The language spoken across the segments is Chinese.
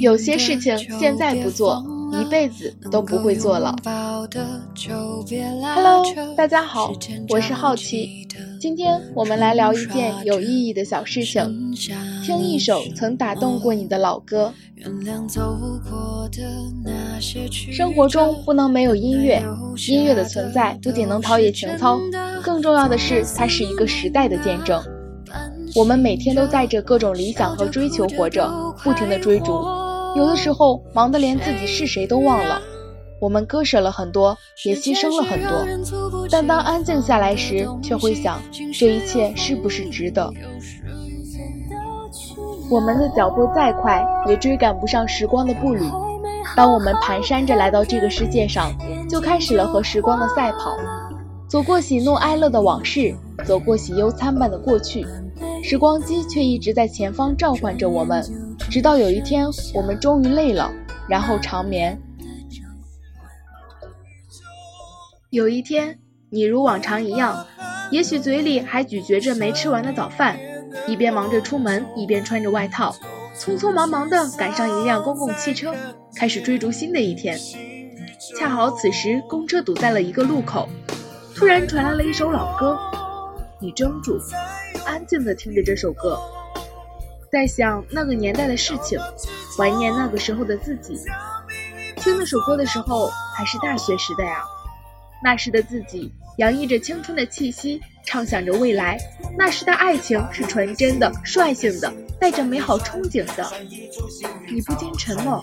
有些事情现在不做，一辈子都不会做了。Hello，大家好，我是好奇。今天我们来聊一件有意义的小事情，听一首曾打动过你的老歌。生活中不能没有音乐，音乐的存在不仅能陶冶情操，更重要的是它是一个时代的见证。我们每天都带着各种理想和追求活着，不停地追逐，有的时候忙得连自己是谁都忘了。我们割舍了很多，也牺牲了很多，但当安静下来时，却会想，这一切是不是值得？我们的脚步再快，也追赶不上时光的步履。当我们蹒跚着来到这个世界上，就开始了和时光的赛跑，走过喜怒哀乐的往事，走过喜忧参半的过去。时光机却一直在前方召唤着我们，直到有一天我们终于累了，然后长眠。有一天，你如往常一样，也许嘴里还咀嚼着没吃完的早饭，一边忙着出门，一边穿着外套，匆匆忙忙地赶上一辆公共汽车，开始追逐新的一天。恰好此时，公车堵在了一个路口，突然传来了一首老歌，你怔住。安静地听着这首歌，在想那个年代的事情，怀念那个时候的自己。听那首歌的时候还是大学时代啊，那时的自己洋溢着青春的气息，畅想着未来。那时的爱情是纯真的、率性的，带着美好憧憬的。你不禁沉默，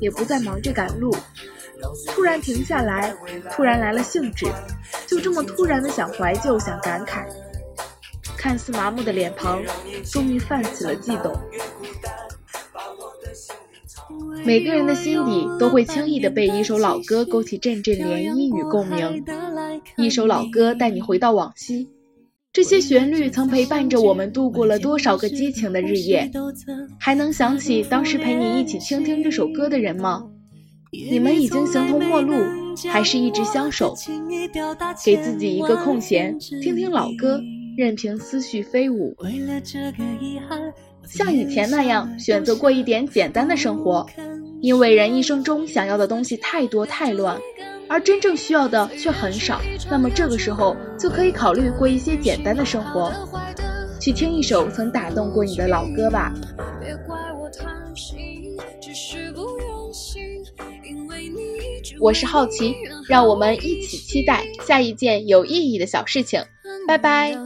也不再忙着赶路，突然停下来，突然来了兴致，就这么突然的想怀旧，想感慨。看似麻木的脸庞，终于泛起了悸动。每个人的心底都会轻易的被一首老歌勾起阵阵涟漪与共鸣。一首老歌带你回到往昔，这些旋律曾陪伴着我们度过了多少个激情的日夜？还能想起当时陪你一起倾听这首歌的人吗？你们已经形同陌路，还是一直相守？给自己一个空闲，听听老歌。任凭思绪飞舞，像以前那样选择过一点简单的生活，因为人一生中想要的东西太多太乱，而真正需要的却很少。那么这个时候就可以考虑过一些简单的生活，去听一首曾打动过你的老歌吧。我是好奇，让我们一起期待下一件有意义的小事情。拜拜。